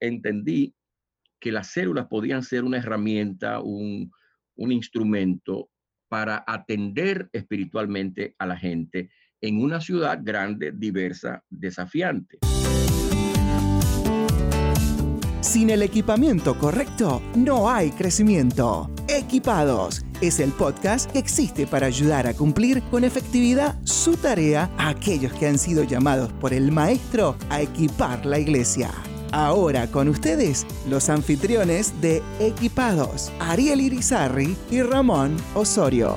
entendí que las células podían ser una herramienta, un, instrumento para atender espiritualmente a la gente en una ciudad grande, diversa, desafiante. Sin el equipamiento correcto, no hay crecimiento. Equipados es el podcast que existe para ayudar a cumplir con efectividad su tarea a aquellos que han sido llamados por el Maestro a equipar la iglesia. Ahora con ustedes, los anfitriones de Equipados, Ariel Irizarri y Ramón Osorio.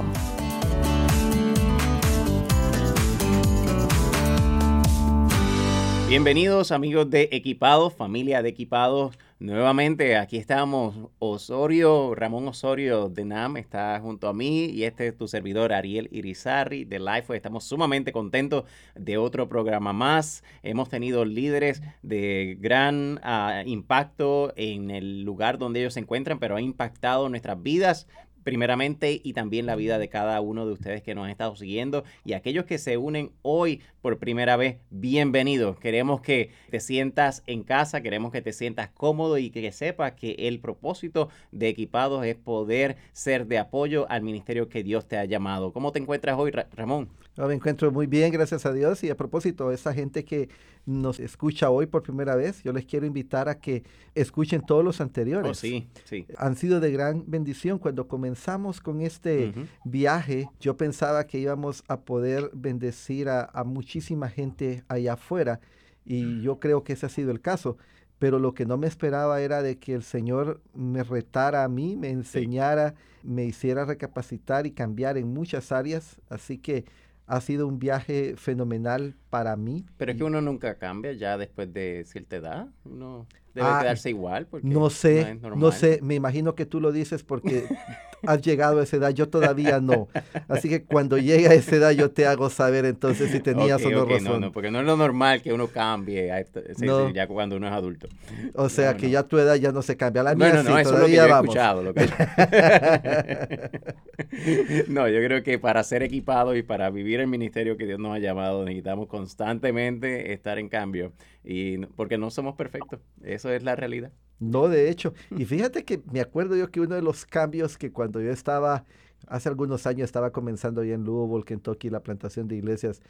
Bienvenidos amigos de Equipados, familia de Equipados. Nuevamente aquí estamos, Osorio, Ramón Osorio de NAM está junto a mí y este es tu servidor Ariel Irizarri de Life. Estamos sumamente contentos de otro programa más. Hemos tenido líderes de gran ah, impacto en el lugar donde ellos se encuentran, pero ha impactado nuestras vidas primeramente y también la vida de cada uno de ustedes que nos han estado siguiendo y aquellos que se unen hoy por primera vez, bienvenidos. Queremos que te sientas en casa, queremos que te sientas cómodo y que sepas que el propósito de Equipados es poder ser de apoyo al ministerio que Dios te ha llamado. ¿Cómo te encuentras hoy, Ramón? Me encuentro muy bien, gracias a Dios. Y a propósito, esa gente que nos escucha hoy por primera vez, yo les quiero invitar a que escuchen todos los anteriores. Oh, sí, sí. Han sido de gran bendición. Cuando comenzamos con este viaje, yo pensaba que íbamos a poder bendecir a, muchísima gente allá afuera. Y yo creo que ese ha sido el caso pero lo que no me esperaba era de que el Señor me retara a mí, me enseñara, me hiciera recapacitar y cambiar en muchas áreas. Así que ha sido un viaje fenomenal para mí. Pero es que uno nunca cambia ya después de cierta edad. Uno debe ah, quedarse igual. Porque no sé, no, sé. Me imagino que tú lo dices porque has llegado a esa edad. Yo todavía no. Así que cuando llegue a esa edad yo te hago saber entonces si tenías o no razón. No, no, porque no es lo normal que uno cambie ya cuando uno es adulto. O sea, que ya tu edad ya no se cambia. La mía bueno, no, eso es lo que yo he escuchado. no, yo creo que para ser equipado y para vivir el ministerio que Dios nos ha llamado necesitamos constantemente estar en cambio. Y porque no somos perfectos. Eso es la realidad. No, de hecho. Y fíjate que me acuerdo yo que uno de los cambios que cuando yo estaba, hace algunos años estaba comenzando ya en Louisville, Kentucky, la plantación de iglesias,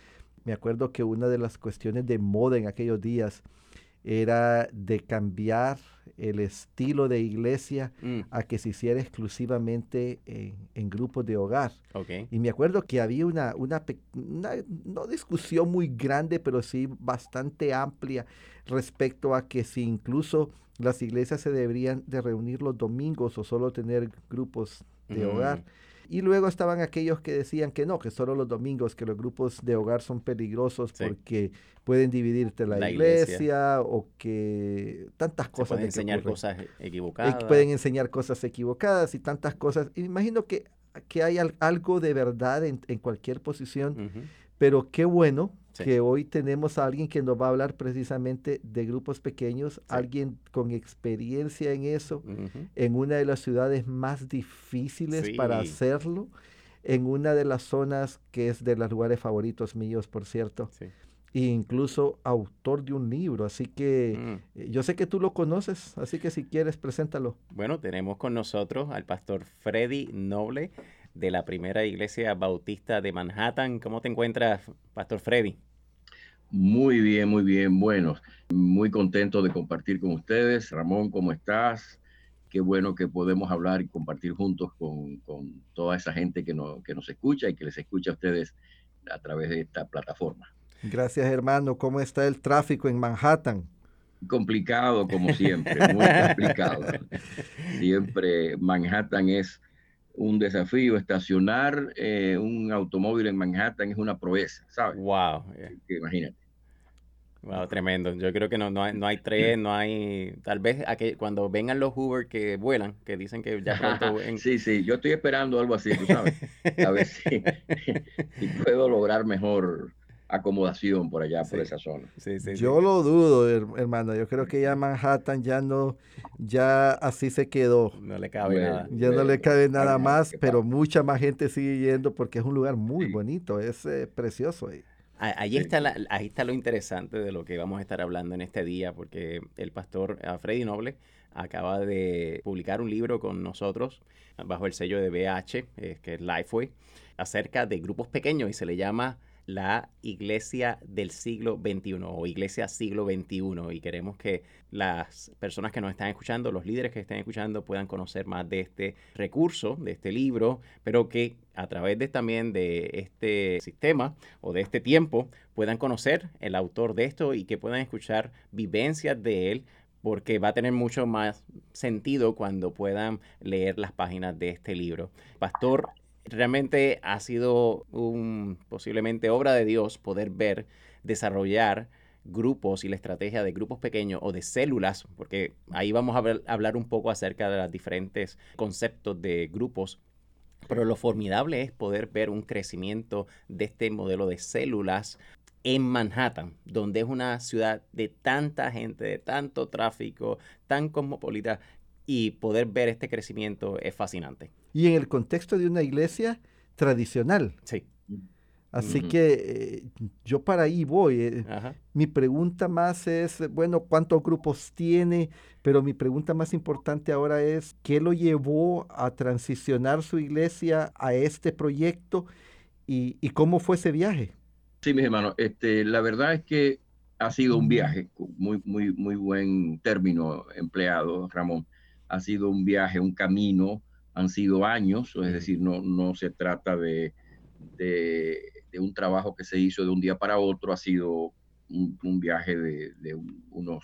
me acuerdo que una de las cuestiones de moda en aquellos días era de cambiar el estilo de iglesia mm. a que se hiciera exclusivamente en, grupos de hogar. Y me acuerdo que había una, una, una, no discusión muy grande, pero sí bastante amplia respecto a que si incluso las iglesias se deberían de reunir los domingos o solo tener grupos de hogar. Y luego estaban aquellos que decían que no, que solo los domingos, que los grupos de hogar son peligrosos porque pueden dividirte la, iglesia, o que tantas cosas. pueden enseñar cosas equivocadas. pueden enseñar cosas equivocadas y tantas cosas. Imagino que, que hay algo de verdad en, cualquier posición, pero qué bueno que hoy tenemos a alguien que nos va a hablar precisamente de grupos pequeños, alguien con experiencia en eso, en una de las ciudades más difíciles para hacerlo, en una de las zonas que es de los lugares favoritos míos, por cierto. E incluso autor de un libro, así que mm. eh, yo sé que tú lo conoces, así que si quieres, preséntalo. Bueno, tenemos con nosotros al pastor Freddy Noble de la primera iglesia bautista de Manhattan. ¿Cómo te encuentras, Pastor Freddy? Muy bien, muy bien. Bueno, muy contento de compartir con ustedes. Ramón, ¿cómo estás? Qué bueno que podemos hablar y compartir juntos con, toda esa gente que, que nos escucha y que les escucha a ustedes a través de esta plataforma. Gracias, hermano. ¿Cómo está el tráfico en Manhattan? Complicado, como siempre, muy complicado. Siempre Manhattan es un desafío. Estacionar eh, un automóvil en Manhattan es una proeza, ¿sabes? Wow. Imagínate. Wow, tremendo. Yo creo que no, no, hay, no hay tren, no hay. Tal vez cuando vengan los Uber que vuelan, que dicen que ya pronto. Sí, sí, yo estoy esperando algo así, tú sabes. A ver si, puedo lograr mejor acomodación por allá, por esa zona. Sí, sí, yo lo dudo, hermano. Yo creo que ya Manhattan ya no, ya así se quedó. No le cabe nada. Ya no le cabe nada más, pero mucha más gente sigue yendo porque es un lugar muy bonito, es eh, precioso ahí. Ahí está, ahí está lo interesante de lo que vamos a estar hablando en este día, porque el pastor Freddy Noble acaba de publicar un libro con nosotros bajo el sello de BH, eh, que es Lifeway, acerca de grupos pequeños y se le llama la iglesia del siglo XXI o iglesia siglo XXI y queremos que las personas que nos están escuchando, los líderes que estén escuchando puedan conocer más de este recurso, de este libro, pero que a través de también de este sistema o de este tiempo puedan conocer el autor de esto y que puedan escuchar vivencias de él porque va a tener mucho más sentido cuando puedan leer las páginas de este libro. Pastor, realmente ha sido un, posiblemente obra de Dios poder ver, desarrollar grupos y la estrategia de grupos pequeños o de células, porque ahí vamos a, hablar un poco acerca de los diferentes conceptos de grupos. Pero lo formidable es poder ver un crecimiento de este modelo de células en Manhattan, donde es una ciudad de tanta gente, de tanto tráfico, tan cosmopolita, y poder ver este crecimiento es fascinante. Y en el contexto de una iglesia tradicional. Sí. Así que eh, yo para ahí voy. Eh, mi pregunta más es, bueno, ¿cuántos grupos tiene? Pero mi pregunta más importante ahora es, ¿qué lo llevó a transicionar su iglesia a este proyecto y, y cómo fue ese viaje? Sí, mis hermanos, este, la verdad es que ha sido un viaje, muy, muy, muy buen término empleado, Ramón ha sido un viaje, un camino, han sido años, es decir, no, no se trata de, de, un trabajo que se hizo de un día para otro, ha sido un, viaje de, unos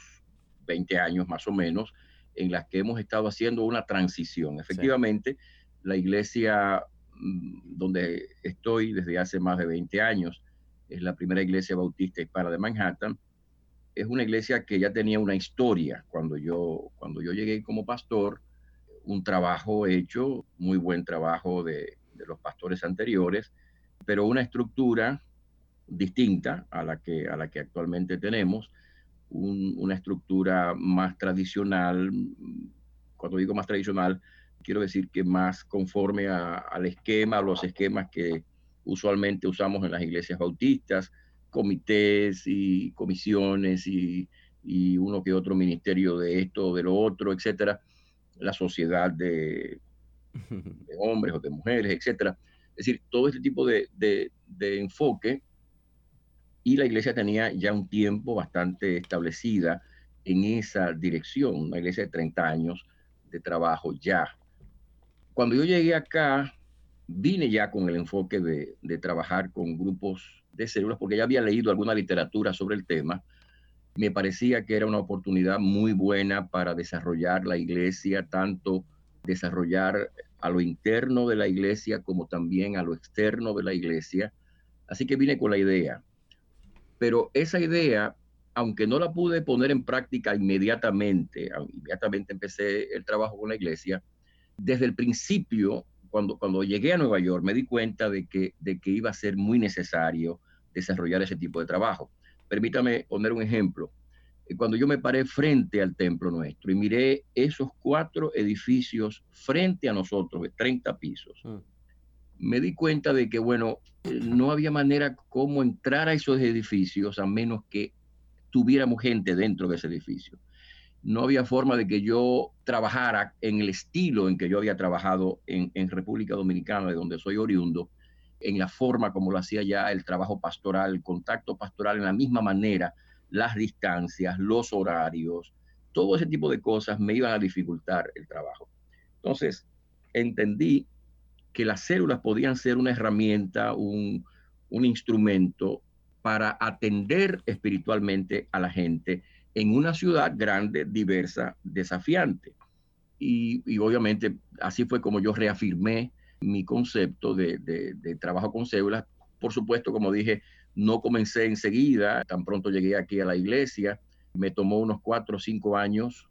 20 años más o menos, en las que hemos estado haciendo una transición. Efectivamente, la iglesia mm, donde estoy desde hace más de 20 años, es la primera iglesia bautista hispana de Manhattan, es una iglesia que ya tenía una historia. Cuando yo, cuando yo llegué como pastor, un trabajo hecho, muy buen trabajo de, los pastores anteriores, pero una estructura distinta a la que, a la que actualmente tenemos, una estructura más tradicional. Cuando digo más tradicional, quiero decir que más conforme al esquema, a los esquemas que usualmente usamos en las iglesias bautistas, comités y comisiones y, uno que otro ministerio de esto o de lo otro, etcétera, la sociedad de, hombres o de mujeres, etcétera. Es decir, todo este tipo de, enfoque y la iglesia tenía ya un tiempo bastante establecida en esa dirección, una iglesia de 30 años de trabajo ya. Cuando yo llegué acá, vine ya con el enfoque de, de trabajar con grupos de células, porque ya había leído alguna literatura sobre el tema, me parecía que era una oportunidad muy buena para desarrollar la iglesia, tanto desarrollar a lo interno de la iglesia como también a lo externo de la iglesia. Así que vine con la idea. Pero esa idea, aunque no la pude poner en práctica inmediatamente, inmediatamente empecé el trabajo con la iglesia, desde el principio cuando, cuando llegué a Nueva York me di cuenta de que, de que iba a ser muy necesario desarrollar ese tipo de trabajo. Permítame poner un ejemplo. Eh, cuando yo me paré frente al templo nuestro y miré esos cuatro edificios frente a nosotros, de 30 pisos, mm. me di cuenta de que, bueno, no había manera como entrar a esos edificios a menos que tuviéramos gente dentro de ese edificio. No había forma de que yo trabajara en el estilo en que yo había trabajado en, en República Dominicana, de donde soy oriundo, en la forma como lo hacía ya el trabajo pastoral, el contacto pastoral en la misma manera, las distancias, los horarios, todo ese tipo de cosas me iban a dificultar el trabajo. Entonces, entendí que las células podían ser una herramienta, un, instrumento para atender espiritualmente a la gente en una ciudad grande, diversa, desafiante. Y, y, obviamente así fue como yo reafirmé mi concepto de, trabajo con células. Por supuesto, como dije, no comencé enseguida, tan pronto llegué aquí a la iglesia, me tomó unos cuatro o cinco años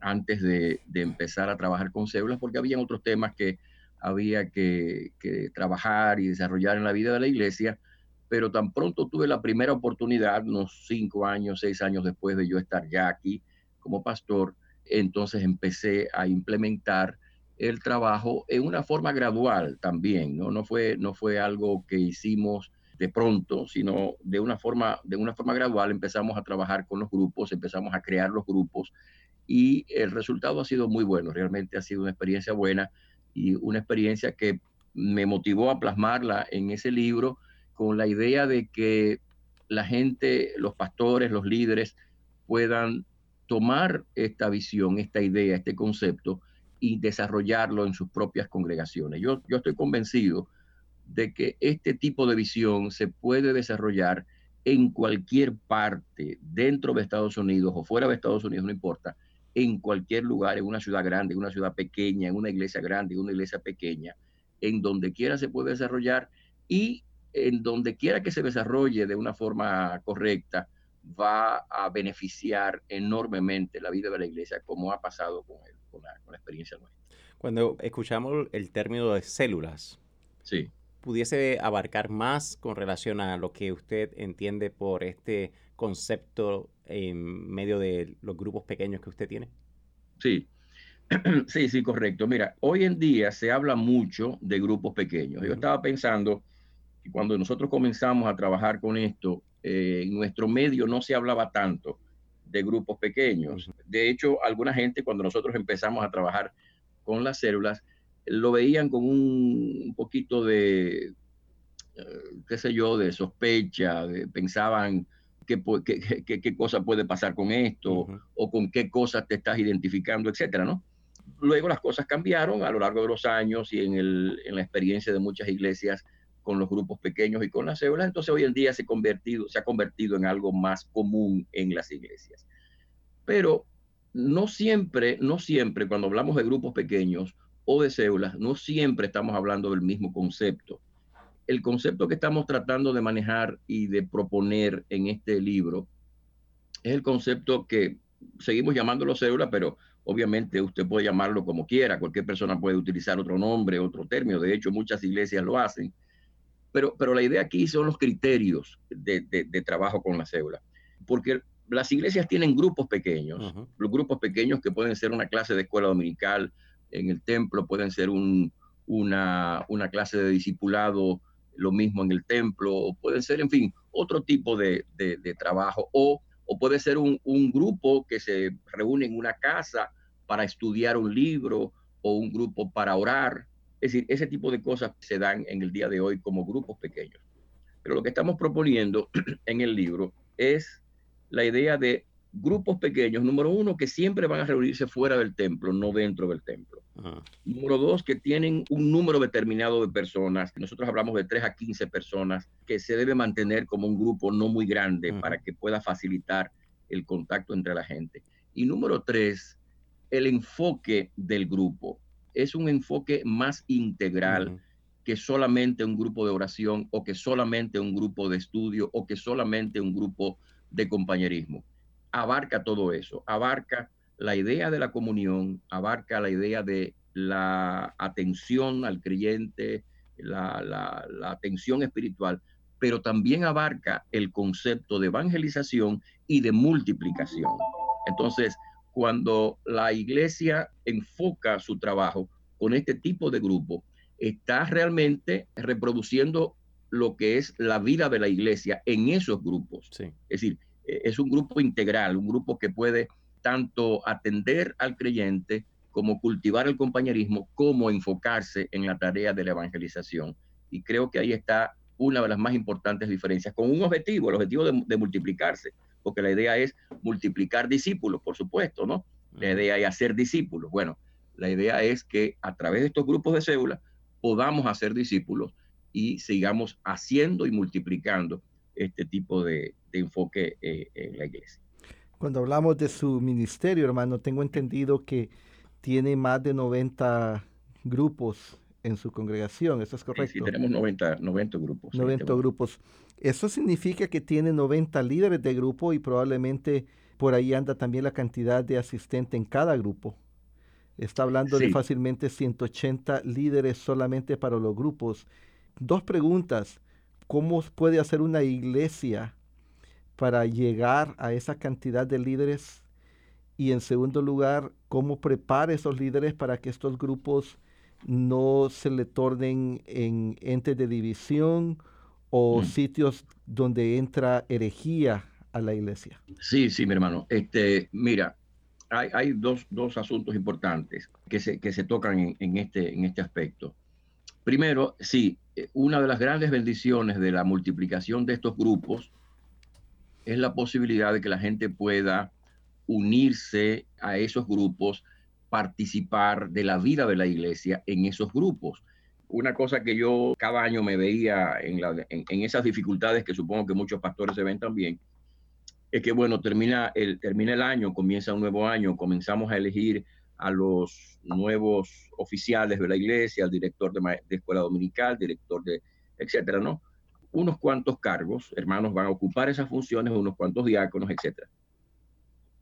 antes de, empezar a trabajar con células, porque había otros temas que había que, trabajar y desarrollar en la vida de la iglesia, pero tan pronto tuve la primera oportunidad, unos cinco años, seis años después de yo estar ya aquí como pastor, entonces empecé a implementar el trabajo en una forma gradual también, ¿no? No fue, no fue algo que hicimos de pronto, sino de una forma, de una forma gradual empezamos a trabajar con los grupos, empezamos a crear los grupos y el resultado ha sido muy bueno, realmente ha sido una experiencia buena y una experiencia que me motivó a plasmarla en ese libro con la idea de que la gente, los pastores, los líderes puedan tomar esta visión, esta idea, este concepto y desarrollarlo en sus propias congregaciones. Yo, yo estoy convencido de que este tipo de visión se puede desarrollar en cualquier parte, dentro de Estados Unidos o fuera de Estados Unidos, no importa, en cualquier lugar, en una ciudad grande, en una ciudad pequeña, en una iglesia grande, en una iglesia pequeña, en donde quiera se puede desarrollar y en donde quiera que se desarrolle de una forma correcta, va a beneficiar enormemente la vida de la iglesia, como ha pasado con, con, la, con la experiencia nuestra. Cuando escuchamos el término de células, sí pudiese abarcar más con relación a lo que usted entiende por este concepto en medio de los grupos pequeños que usted tiene? Sí, sí, sí, correcto. Mira, hoy en día se habla mucho de grupos pequeños. Yo estaba pensando que cuando nosotros comenzamos a trabajar con esto, eh, en nuestro medio no se hablaba tanto de grupos pequeños. De hecho, alguna gente cuando nosotros empezamos a trabajar con las células, lo veían con un, poquito de, eh, qué sé yo, de sospecha, pensaban qué, qué, qué, cosa puede pasar con esto o con qué cosas te estás identificando, etcétera, ¿no? Luego las cosas cambiaron a lo largo de los años y en, el, en la experiencia de muchas iglesias con los grupos pequeños y con las células, entonces hoy en día se, convertido, se ha convertido en algo más común en las iglesias. Pero no siempre, no siempre cuando hablamos de grupos pequeños, o de células, no siempre estamos hablando del mismo concepto. El concepto que estamos tratando de manejar y de proponer en este libro es el concepto que seguimos llamándolo célula, pero obviamente usted puede llamarlo como quiera, cualquier persona puede utilizar otro nombre, otro término, de hecho muchas iglesias lo hacen, pero, pero la idea aquí son los criterios de, de, trabajo con la célula, porque las iglesias tienen grupos pequeños, los grupos pequeños que pueden ser una clase de escuela dominical, en el templo, pueden ser una, una, clase de discipulado, lo mismo en el templo, o pueden ser, en fin, otro tipo de, de, trabajo, o, o, puede ser un, un, grupo que se reúne en una casa para estudiar un libro, o un grupo para orar. Es decir, ese tipo de cosas se dan en el día de hoy como grupos pequeños. Pero lo que estamos proponiendo en el libro es la idea de grupos pequeños, número uno, que siempre van a reunirse fuera del templo, no dentro del templo. Número dos, que tienen un número determinado de personas. Nosotros hablamos de 3 a 15 personas que se debe mantener como un grupo no muy grande para que pueda facilitar el contacto entre la gente. Y número tres, el enfoque del grupo. Es un enfoque más integral que solamente un grupo de oración o que solamente un grupo de estudio o que solamente un grupo de compañerismo abarca todo eso, abarca la idea de la comunión, abarca la idea de la atención al creyente, la, atención espiritual, pero también abarca el concepto de evangelización y de multiplicación. Entonces, cuando la iglesia enfoca su trabajo con este tipo de grupo, está realmente reproduciendo lo que es la vida de la iglesia en esos grupos. Es decir, eh, es un grupo integral, un grupo que puede tanto atender al creyente como cultivar el compañerismo, como enfocarse en la tarea de la evangelización. Y creo que ahí está una de las más importantes diferencias, con un objetivo, el objetivo de, multiplicarse, porque la idea es multiplicar discípulos, por supuesto, ¿no? La idea es hacer discípulos. Bueno, la idea es que a través de estos grupos de células podamos hacer discípulos y sigamos haciendo y multiplicando este tipo de, enfoque eh, en la iglesia. Cuando hablamos de su ministerio, hermano, tengo entendido que tiene más de 90 grupos en su congregación, ¿eso es correcto? Sí, tenemos 90, 90 grupos. 90 grupos. Eso significa que tiene 90 líderes de grupo y probablemente por ahí anda también la cantidad de asistentes en cada grupo. Está hablando de fácilmente 180 líderes solamente para los grupos. Dos preguntas. ¿Cómo puede hacer una iglesia para llegar a esa cantidad de líderes? Y en segundo lugar, ¿cómo prepara esos líderes para que estos grupos no se le tornen en entes de división o sitios donde entra herejía a la iglesia? Sí, sí, mi hermano. Este, mira, hay, dos, asuntos importantes que se, que se tocan en, este, en este aspecto. Primero, sí, eh, una de las grandes bendiciones de la multiplicación de estos grupos es la posibilidad de que la gente pueda unirse a esos grupos, participar de la vida de la iglesia en esos grupos. Una cosa que yo cada año me veía en, esas dificultades que supongo que muchos pastores se ven también, es que, bueno, termina el, termina el año, comienza un nuevo año, comenzamos a elegir a los nuevos oficiales de la iglesia, al director de, escuela dominical, director de, etcétera, ¿no? Unos cuantos cargos, hermanos, van a ocupar esas funciones, unos cuantos diáconos, etcétera.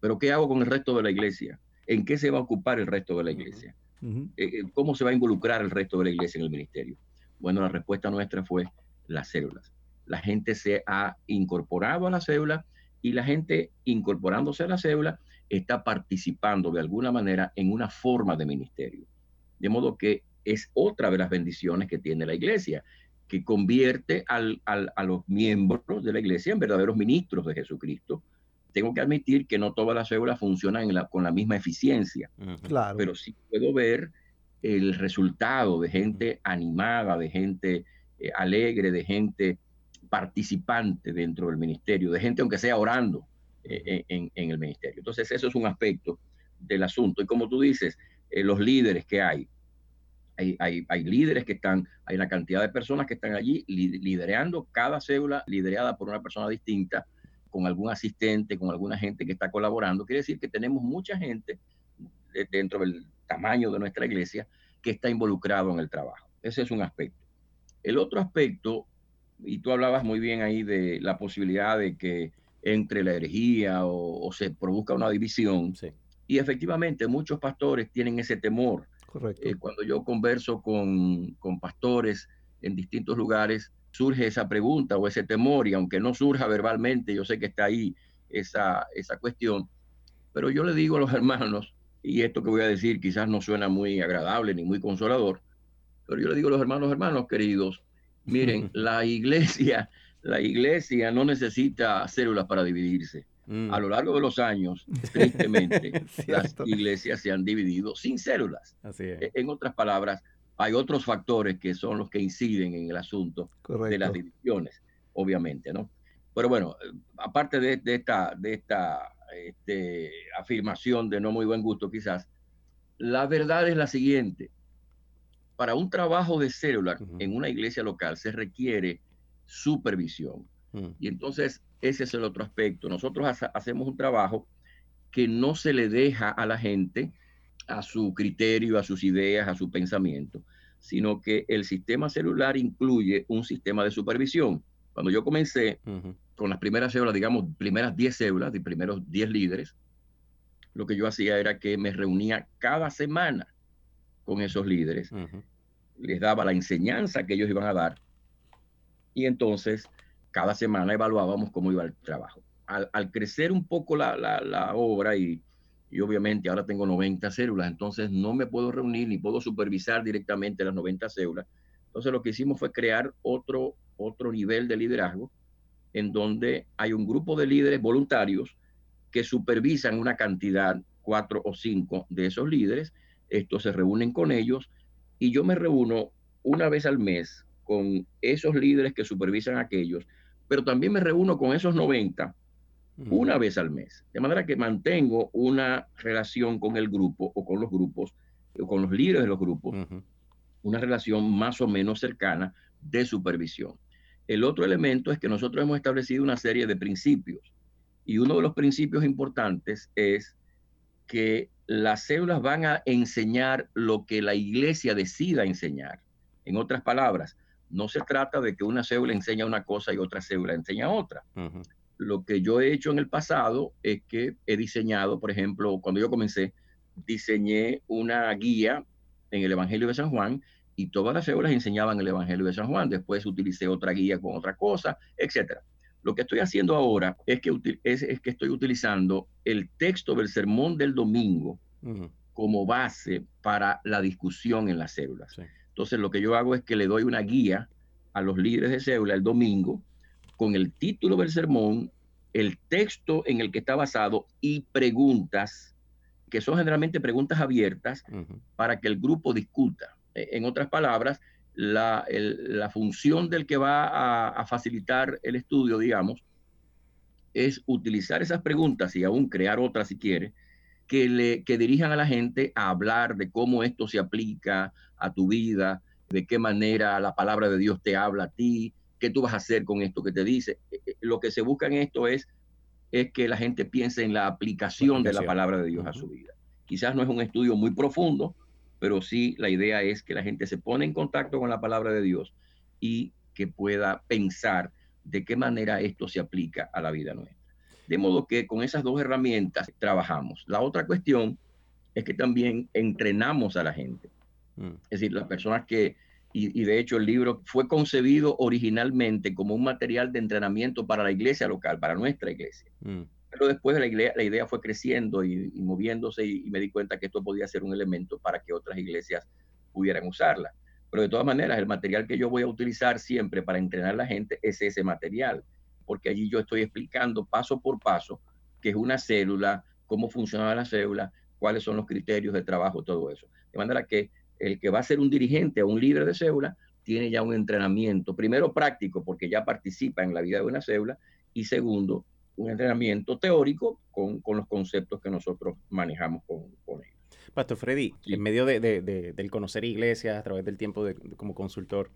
Pero ¿qué hago con el resto de la iglesia? ¿En qué se va a ocupar el resto de la iglesia? Eh, eh, ¿Cómo se va a involucrar el resto de la iglesia en el ministerio? Bueno, la respuesta nuestra fue las células. La gente se ha incorporado a las células y la gente incorporándose a la cédula está participando de alguna manera en una forma de ministerio. De modo que es otra de las bendiciones que tiene la iglesia, que convierte a los miembros de la iglesia en verdaderos ministros de Jesucristo. Tengo que admitir que no todas las células funcionan con la misma eficiencia, claro. pero sí puedo ver el resultado de gente animada, de gente eh, alegre, de gente participante dentro del ministerio, de gente aunque sea orando eh, en, el ministerio. Entonces, eso es un aspecto del asunto. Y como tú dices, eh, los líderes que hay, hay, hay, líderes que están, hay una cantidad de personas que están allí liderando cada célula, liderada por una persona distinta, con algún asistente, con alguna gente que está colaborando. Quiere decir que tenemos mucha gente dentro del tamaño de nuestra iglesia que está involucrado en el trabajo. Ese es un aspecto. El otro aspecto y tú hablabas muy bien ahí de la posibilidad de que entre la herejía o, se produzca una división. Y efectivamente muchos pastores tienen ese temor. Correcto. Eh, cuando yo converso con, pastores en distintos lugares, surge esa pregunta o ese temor, y aunque no surja verbalmente, yo sé que está ahí esa, esa cuestión, pero yo le digo a los hermanos, y esto que voy a decir quizás no suena muy agradable ni muy consolador, pero yo le digo a los hermanos, hermanos queridos, Miren, la iglesia, la iglesia no necesita células para dividirse. Mm. A lo largo de los años, tristemente, las iglesias se han dividido sin células. E, en otras palabras, hay otros factores que son los que inciden en el asunto de las divisiones, obviamente, ¿no? Pero bueno, aparte de, esta, de esta este, afirmación de no muy buen gusto quizás, la verdad es la siguiente para un trabajo de célula en una iglesia local se requiere supervisión. Mm. Y entonces ese es el otro aspecto. Nosotros hacemos un trabajo que no se le deja a la gente a su criterio, a sus ideas, a su pensamiento, sino que el sistema celular incluye un sistema de supervisión. Cuando yo comencé con las primeras células, digamos, primeras 10 células, de primeros 10 líderes, lo que yo hacía era que me reunía cada semana con esos líderes, les daba la enseñanza que ellos iban a dar y entonces cada semana evaluábamos cómo iba el trabajo. Al, crecer un poco la, obra y, obviamente ahora tengo 90 células, entonces no me puedo reunir ni puedo supervisar directamente las 90 células. Entonces lo que hicimos fue crear otro, otro nivel de liderazgo en donde hay un grupo de líderes voluntarios que supervisan una cantidad, cuatro o cinco de esos líderes, estos se reúnen con ellos y yo me reúno una vez al mes con esos líderes que supervisan a aquellos, pero también me reúno con esos 90 una vez al mes. De manera que mantengo una relación con el grupo o con los grupos, o con los líderes de los grupos, una relación más o menos cercana de supervisión. El otro elemento es que nosotros hemos establecido una serie de principios y uno de los principios importantes es que las células van a enseñar lo que la iglesia decida enseñar. En otras palabras, no se trata de que una célula enseña una cosa y otra célula enseña otra. Lo que yo he hecho en el pasado es que he diseñado, por ejemplo, cuando yo comencé, diseñé una guía en el Evangelio de San Juan y todas las células enseñaban el Evangelio de San Juan. Después utilicé otra guía con otra cosa, etcétera. Lo que estoy haciendo ahora es que, es, que estoy utilizando el texto del sermón del domingo como base para la discusión en las células. Entonces, lo que yo hago es que le doy una guía a los líderes de célula el domingo con el título del sermón, el texto en el que está basado y preguntas, que son generalmente preguntas abiertas para que el grupo discuta. E, en otras palabras, la, función del que va a, facilitar el estudio, digamos, es utilizar esas preguntas y aún crear otras si quiere, que, le, que dirijan a la gente a hablar de cómo esto se aplica a tu vida, de qué manera la palabra de Dios te habla a ti, qué tú vas a hacer con esto que te dice. Eh, eh, lo que se busca en esto es, es que la gente piense en la aplicación, de la palabra de Dios a su vida. Quizás no es un estudio muy profundo, pero sí la idea es que la gente se pone en contacto con la palabra de Dios y que pueda pensar de qué manera esto se aplica a la vida nuestra. De modo que con esas dos herramientas trabajamos. La otra cuestión es que también entrenamos a la gente. Mm. Es decir, las personas que y, de hecho el libro fue concebido originalmente como un material de entrenamiento para la iglesia local, para nuestra iglesia. Mm. Pero después la, la idea fue creciendo y, moviéndose y, me di cuenta que esto podía ser un elemento para que otras iglesias pudieran usarla. Pero de todas maneras, el material que yo voy a utilizar siempre para entrenar a la gente es ese material, porque allí yo estoy explicando paso por paso qué es una célula, cómo funciona la célula, cuáles son los criterios de trabajo, todo eso. De manera que el que va a ser un dirigente o un líder de célula tiene ya un entrenamiento, primero práctico, porque ya participa en la vida de una célula, y segundo, un entrenamiento teórico con, los conceptos que nosotros manejamos con, ellos. Pastor Freddy, en medio de, del conocer iglesias a través del tiempo como consultor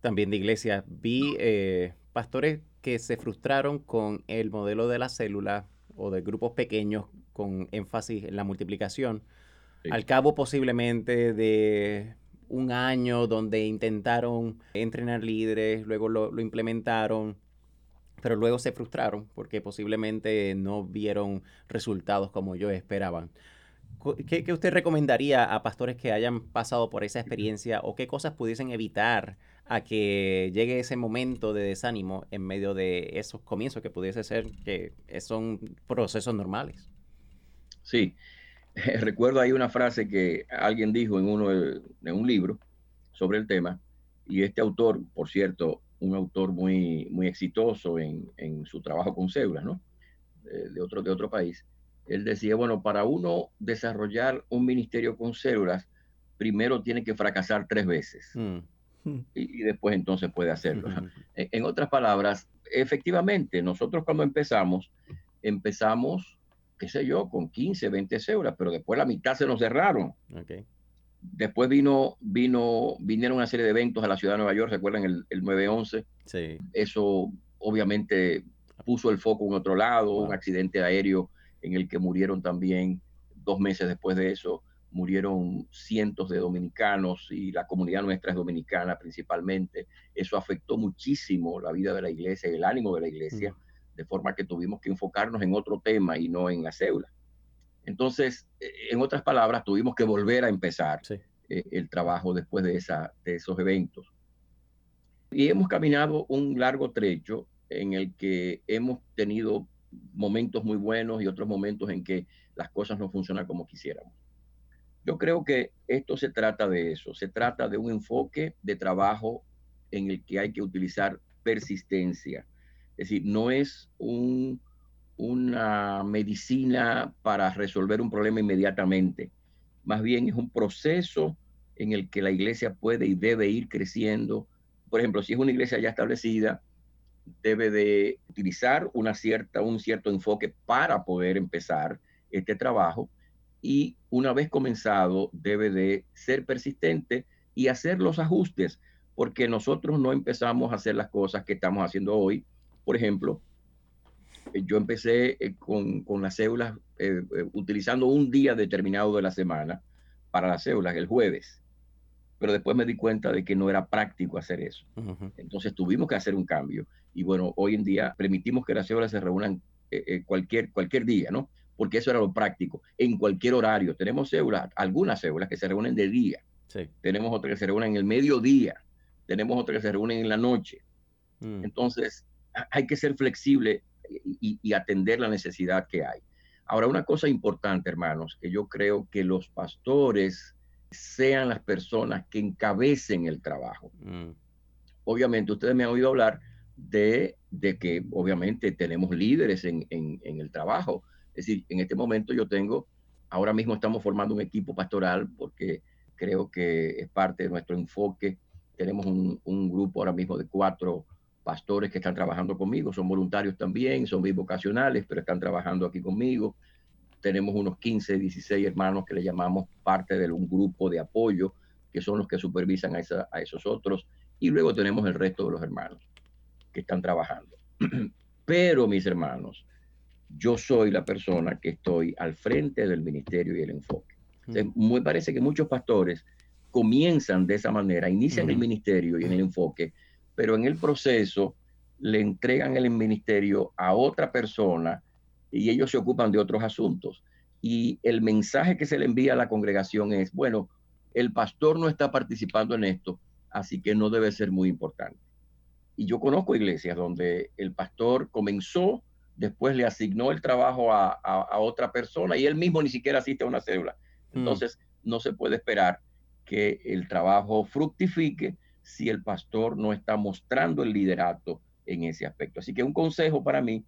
también de iglesias, vi eh, pastores que se frustraron con el modelo de la célula o de grupos pequeños con énfasis en la multiplicación al cabo posiblemente de un año donde intentaron entrenar líderes, luego lo, implementaron, pero luego se frustraron porque posiblemente no vieron resultados como ellos esperaban. ¿Qué, ¿Qué, usted recomendaría a pastores que hayan pasado por esa experiencia o qué cosas pudiesen evitar a que llegue ese momento de desánimo en medio de esos comienzos que pudiese ser que son procesos normales? Sí, recuerdo ahí una frase que alguien dijo en uno de, un libro sobre el tema, y este autor, por cierto, un autor muy, muy exitoso en, su trabajo con células, ¿no? De, otro, de otro país, él decía, bueno, para uno desarrollar un ministerio con células, primero tiene que fracasar tres veces. Mm. Y, después entonces puede hacerlo. en otras palabras, efectivamente, nosotros cuando empezamos, empezamos qué sé yo, con 15, 20 células, pero después la mitad se nos cerraron. Después vino, vino, vinieron una serie de eventos a la ciudad de Nueva York, ¿recuerdan el, el 9-11? Sí. Eso obviamente puso el foco en otro lado, un accidente aéreo en el que murieron también, dos meses después de eso, murieron cientos de dominicanos y la comunidad nuestra es dominicana principalmente. Eso afectó muchísimo la vida de la iglesia y el ánimo de la iglesia. Mm de forma que tuvimos que enfocarnos en otro tema y no en la célula. Entonces, eh, en otras palabras, tuvimos que volver a empezar eh, el trabajo después de, esa, de esos eventos. Y hemos caminado un largo trecho en el que hemos tenido momentos muy buenos y otros momentos en que las cosas no funcionan como quisiéramos. Yo creo que esto se trata de eso, se trata de un enfoque de trabajo en el que hay que utilizar persistencia, es decir, no es una medicina para resolver un problema inmediatamente. Más bien es un proceso en el que la iglesia puede y debe ir creciendo. Por ejemplo, si es una iglesia ya establecida, debe de utilizar una cierta, un cierto enfoque para poder empezar este trabajo y una vez comenzado debe de ser persistente y hacer los ajustes, porque nosotros no empezamos a hacer las cosas que estamos haciendo hoy por ejemplo, eh, yo empecé eh, con, las células eh, utilizando un día determinado de la semana para las células, el jueves. Pero después me di cuenta de que no era práctico hacer eso. Entonces tuvimos que hacer un cambio. Y bueno, hoy en día permitimos que las células se reúnan cualquier, cualquier día, ¿no? Porque eso era lo práctico. En cualquier horario. Tenemos células, algunas células que se reúnen de día. Tenemos otras que se reúnen en el mediodía. Tenemos otras que se reúnen en la noche. Mm. Entonces, hay que ser flexible y, atender la necesidad que hay. Ahora, una cosa importante, hermanos, que yo creo que los pastores sean las personas que encabecen el trabajo. Mm. obviamente ustedes me han oído hablar de, de que obviamente tenemos líderes en, en, en, el trabajo. Es decir, en este momento yo tengo, ahora mismo estamos formando un equipo pastoral porque creo que es parte de nuestro enfoque. Tenemos un, un grupo ahora mismo de cuatro pastores que están trabajando conmigo, son voluntarios también, son bivocacionales, pero están trabajando aquí conmigo. Tenemos unos 15, 16 hermanos que le llamamos parte de un grupo de apoyo, que son los que supervisan a, esa, a esos otros. Y luego tenemos el resto de los hermanos que están trabajando. Pero, mis hermanos, yo soy la persona que estoy al frente del ministerio y el enfoque. Mm. me parece que muchos pastores comienzan de esa manera, inician el ministerio y en el enfoque, pero en el proceso le entregan el ministerio a otra persona y ellos se ocupan de otros asuntos. Y el mensaje que se le envía a la congregación es, bueno, el pastor no está participando en esto, así que no debe ser muy importante. Y yo conozco iglesias donde el pastor comenzó, después le asignó el trabajo a, a, otra persona y él mismo ni siquiera asiste a una célula. Mm. Entonces, no se puede esperar que el trabajo fructifique si el pastor no está mostrando el liderato en ese aspecto. Así que un consejo para mí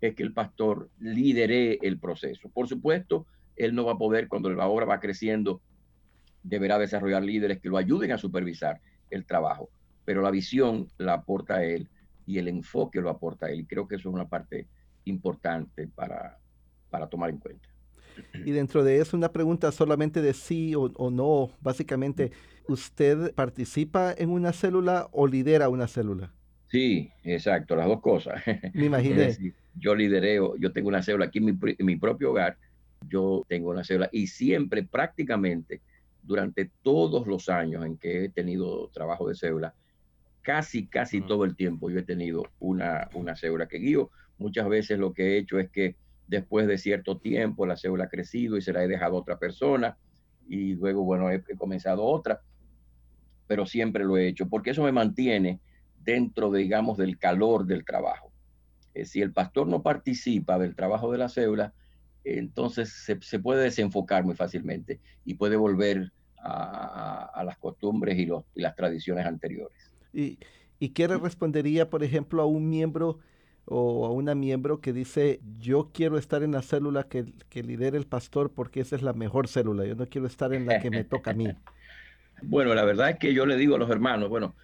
es que el pastor lidere el proceso. Por supuesto, él no va a poder, cuando la obra va creciendo, deberá desarrollar líderes que lo ayuden a supervisar el trabajo, pero la visión la aporta él y el enfoque lo aporta él. Y creo que eso es una parte importante para, para tomar en cuenta. Y dentro de eso, una pregunta solamente de sí o, o no. Básicamente, ¿usted participa en una célula o lidera una célula? Sí, exacto, las dos cosas. Me imaginé. yo lidereo, yo tengo una célula aquí en mi, en mi, propio hogar, yo tengo una célula y siempre, prácticamente, durante todos los años en que he tenido trabajo de célula, casi, casi todo el tiempo yo he tenido una, una célula que guío. Muchas veces lo que he hecho es que después de cierto tiempo la célula ha crecido y se la he dejado a otra persona y luego, bueno, he, he comenzado otra pero siempre lo he hecho, porque eso me mantiene dentro, digamos, del calor del trabajo. Eh, si el pastor no participa del trabajo de la célula, entonces se, puede desenfocar muy fácilmente y puede volver a, las costumbres y, los, y, las tradiciones anteriores. ¿Y, ¿Y qué le respondería, por ejemplo, a un miembro o a una miembro que dice, yo quiero estar en la célula que, que lidere el pastor porque esa es la mejor célula, yo no quiero estar en la que me toca a mí? Bueno, la verdad es que yo le digo a los hermanos, bueno,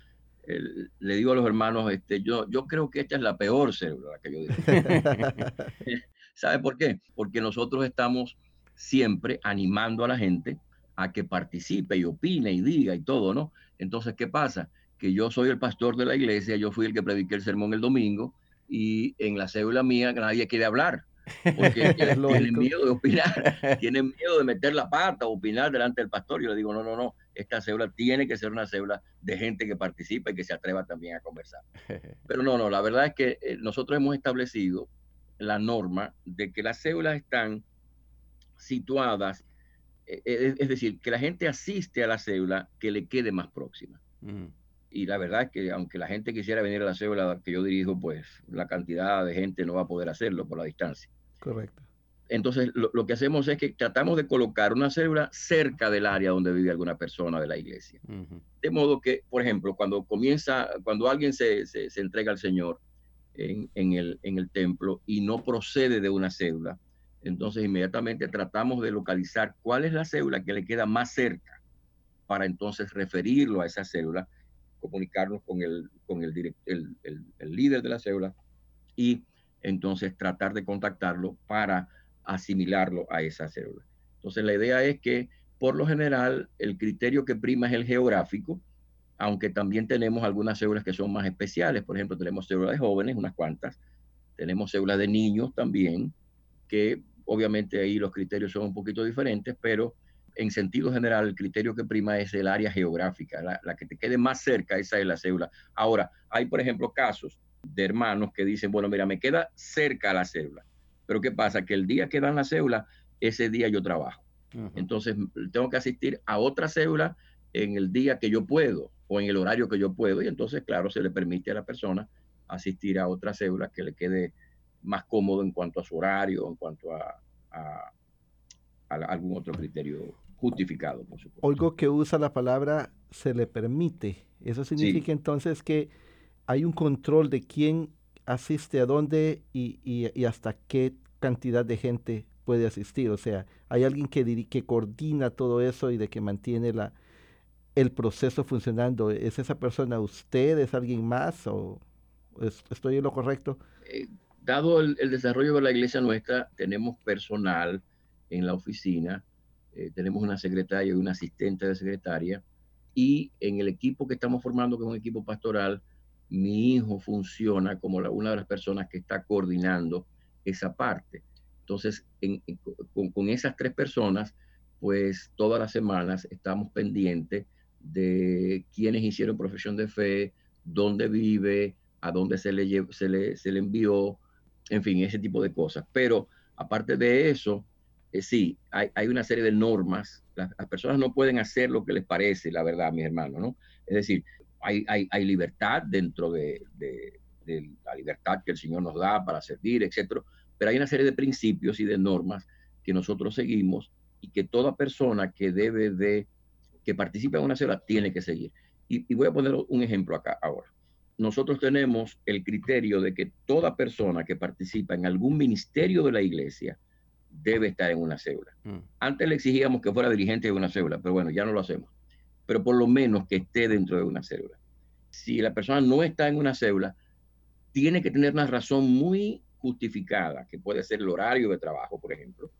le digo a los hermanos, este, yo, yo creo que esta es la peor célula que yo digo. ¿Sabe por qué? Porque nosotros estamos siempre animando a la gente a que participe y opine y diga y todo, ¿no? Entonces, ¿qué pasa? Que yo soy el pastor de la iglesia, yo fui el que prediqué el sermón el domingo y en la célula mía nadie quiere hablar porque tienen miedo de opinar, tienen miedo de meter la pata o opinar delante del pastor. Yo le digo, no, no, no, esta célula tiene que ser una célula de gente que participa y que se atreva también a conversar. Pero no, no, la verdad es que eh, nosotros hemos establecido la norma de que las células están situadas, eh, eh, es decir, que la gente asiste a la célula que le quede más próxima. Y la verdad es que aunque la gente quisiera venir a la célula que yo dirijo, pues la cantidad de gente no va a poder hacerlo por la distancia. Correcto. Entonces, lo, que hacemos es que tratamos de colocar una célula cerca del área donde vive alguna persona de la iglesia. De modo que, por ejemplo, cuando comienza, cuando alguien se, se, entrega al Señor en, en, el, en el templo y no procede de una célula, entonces inmediatamente tratamos de localizar cuál es la célula que le queda más cerca para entonces referirlo a esa célula comunicarnos con el, con el, el, el, líder de la célula y entonces tratar de contactarlo para asimilarlo a esa célula. Entonces la idea es que por lo general el criterio que prima es el geográfico, aunque también tenemos algunas células que son más especiales. Por ejemplo, tenemos células de jóvenes, unas cuantas. Tenemos células de niños también, que obviamente ahí los criterios son un poquito diferentes, pero en sentido general, el criterio que prima es el área geográfica, la, que te quede más cerca, esa es la célula. Ahora, hay, por ejemplo, casos de hermanos que dicen, bueno, mira, me queda cerca la célula, pero ¿qué pasa? Que el día que dan la célula, ese día yo trabajo. Entonces, tengo que asistir a otra célula en el día que yo puedo o en el horario que yo puedo, y entonces, claro, se le permite a la persona asistir a otra célula que le quede más cómodo en cuanto a su horario, en cuanto a algún otro criterio justificado, por supuesto. Oigo que usa la palabra se le permite. Eso significa entonces que hay un control de quién asiste a dónde y, y, hasta qué cantidad de gente puede asistir. O sea, hay alguien que, que coordina todo eso y de que mantiene la, el proceso funcionando. ¿Es esa persona usted? ¿Es alguien más? ¿O estoy en lo correcto? Eh, dado el, desarrollo de la iglesia nuestra, tenemos personal en la oficina, eh, tenemos una secretaria y una asistente de secretaria, y en el equipo que estamos formando, que es un equipo pastoral, mi hijo funciona como una de las personas que está coordinando esa parte. Entonces, con, esas tres personas, pues todas las semanas estamos pendientes de quiénes hicieron profesión de fe, dónde vive, a dónde se le, se le, se le envió, en fin, ese tipo de cosas. Pero aparte de eso, sí, hay, una serie de normas. Las, personas no pueden hacer lo que les parece, la verdad, mis hermanos, ¿no? Es decir, hay, hay, libertad dentro de, de, de, la libertad que el Señor nos da para servir, etcétera. Pero hay una serie de principios y de normas que nosotros seguimos y que toda persona que debe de, que participa en una célula tiene que seguir. Y, y voy a poner un ejemplo acá ahora nosotros tenemos el criterio de que toda persona que participa en algún ministerio de la iglesia debe estar en una célula. Mm. Antes le exigíamos que fuera dirigente de una célula, pero bueno, ya no lo hacemos. Pero por lo menos que esté dentro de una célula. Si la persona no está en una célula, tiene que tener una razón muy justificada, que puede ser el horario de trabajo, por ejemplo,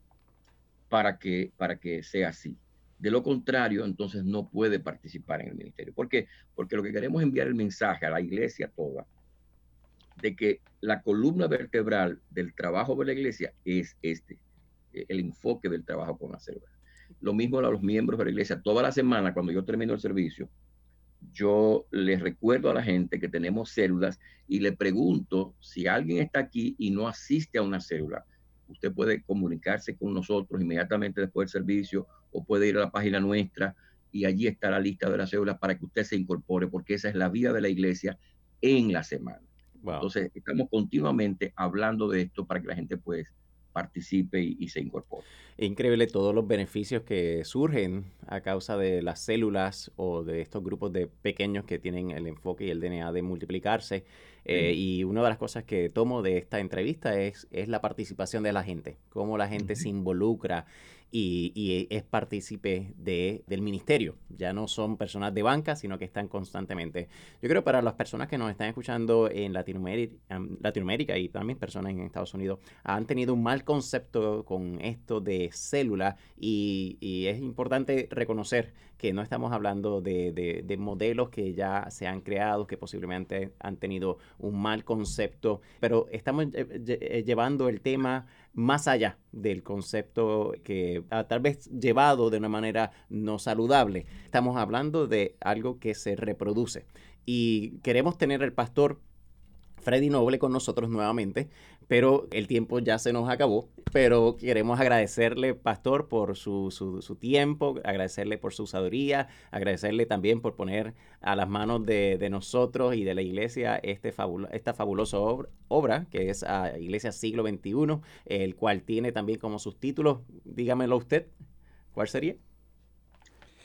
para que, para que sea así. De lo contrario, entonces no puede participar en el ministerio. ¿Por qué? Porque lo que queremos es enviar el mensaje a la iglesia toda de que la columna vertebral del trabajo de la iglesia es este, el enfoque del trabajo con la célula. Lo mismo a los miembros de la iglesia. Toda la semana, cuando yo termino el servicio, yo les recuerdo a la gente que tenemos células y le pregunto si alguien está aquí y no asiste a una célula, usted puede comunicarse con nosotros inmediatamente después del servicio o puede ir a la página nuestra y allí está la lista de las células para que usted se incorpore, porque esa es la vida de la iglesia en la semana. Entonces, estamos continuamente hablando de esto para que la gente pues participe y, se incorpore. increíble todos los beneficios que surgen a causa de las células o de estos grupos de pequeños que tienen el enfoque y el DNA de multiplicarse. Eh, y una de las cosas que tomo de esta entrevista es, es la participación de la gente, cómo la gente se involucra y, es partícipe de, del ministerio. Ya no son personas de banca, sino que están constantemente. Yo creo para las personas que nos están escuchando en Latinoamérica, y también personas en Estados Unidos, han tenido un mal concepto con esto de célula y es importante reconocer que no estamos hablando de, de, modelos que ya se han creado, que posiblemente han tenido un mal concepto, pero estamos eh, llevando el tema más allá del concepto que tal vez llevado de una manera no saludable. Estamos hablando de algo que se reproduce y queremos tener al pastor Freddy Noble con nosotros nuevamente, pero el tiempo ya se nos acabó. Pero queremos agradecerle, Pastor, por su, su, tiempo, agradecerle por su sabiduría, agradecerle también por poner a las manos de, de nosotros y de la iglesia este esta fabulosa obra, obra, que es a Iglesia Siglo XXI, el cual tiene también como sus títulos, dígamelo usted, ¿cuál sería?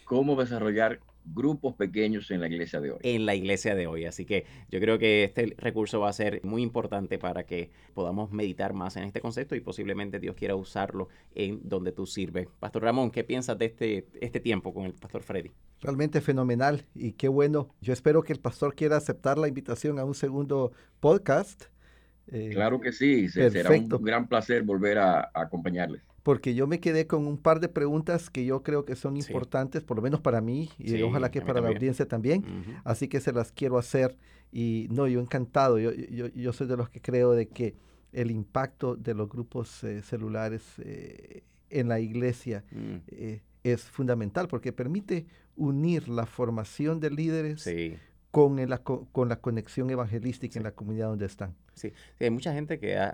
¿Cómo desarrollar grupos pequeños en la iglesia de hoy. En la iglesia de hoy. Así que yo creo que este recurso va a ser muy importante para que podamos meditar más en este concepto y posiblemente Dios quiera usarlo en donde tú sirves. Pastor Ramón, ¿qué piensas de este, este tiempo con el Pastor Freddy? Realmente fenomenal y qué bueno. Yo espero que el pastor quiera aceptar la invitación a un segundo podcast. Eh, claro que sí, será un gran placer volver a, a acompañarles porque yo me quedé con un par de preguntas que yo creo que son importantes, por lo menos para mí, y ojalá que para la audiencia también. Así que se las quiero hacer. Y no, yo encantado. Yo, yo, yo, soy de los que creo de que el impacto de los grupos eh, celulares eh, en la iglesia mm. eh, es fundamental porque permite unir la formación de líderes con, el, con, la conexión evangelística en la comunidad donde están. Sí, hay mucha gente que ha,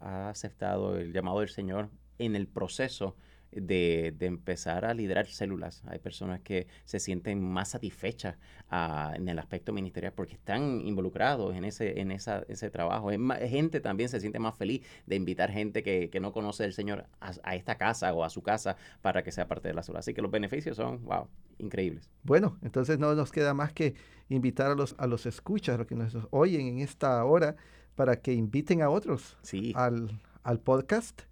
ha, aceptado el llamado del Señor en el proceso de, empezar a liderar células. Hay personas que se sienten más satisfechas ah, en el aspecto ministerial porque están involucrados en ese, en esa, ese trabajo. Es gente también se siente más feliz de invitar gente que, no conoce al Señor a, esta casa o a su casa para que sea parte de la célula. Así que los beneficios son, wow, increíbles. Bueno, entonces no nos queda más que invitar a los, a los escuchas, a los que nos oyen en esta hora, para que inviten a otros al, al podcast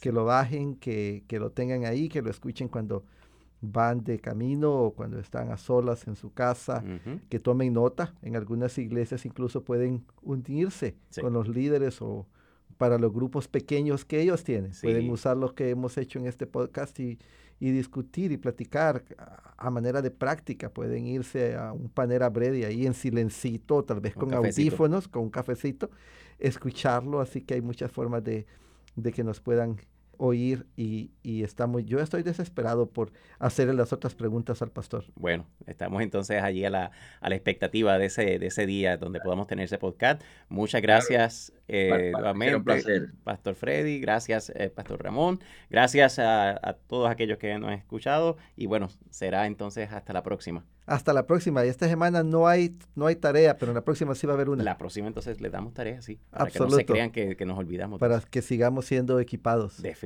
que lo bajen, que, lo tengan ahí, que lo escuchen cuando van de camino o cuando están a solas en su casa, que tomen nota. En algunas iglesias incluso pueden unirse con los líderes o para los grupos pequeños que ellos tienen. Pueden usar lo que hemos hecho en este podcast y, discutir y platicar a, manera de práctica. Pueden irse a un panera breve ahí en silencito, tal vez con audífonos, con un cafecito, escucharlo. Así que hay muchas formas de de que nos puedan oír y, y estamos, yo estoy desesperado por hacerle las otras preguntas al pastor. Bueno, estamos entonces allí a la, a la expectativa de ese, de ese día donde podamos tener ese podcast. Muchas gracias eh, nuevamente, Pastor Freddy, gracias eh, Pastor Ramón, gracias a, a todos aquellos que nos han escuchado y bueno, será entonces hasta la próxima. Hasta la próxima. Y esta semana no hay, no hay tarea, pero en la próxima sí va a haber una. La próxima entonces le damos tarea, sí. Para que no se crean que, que nos olvidamos. Para que sigamos siendo equipados.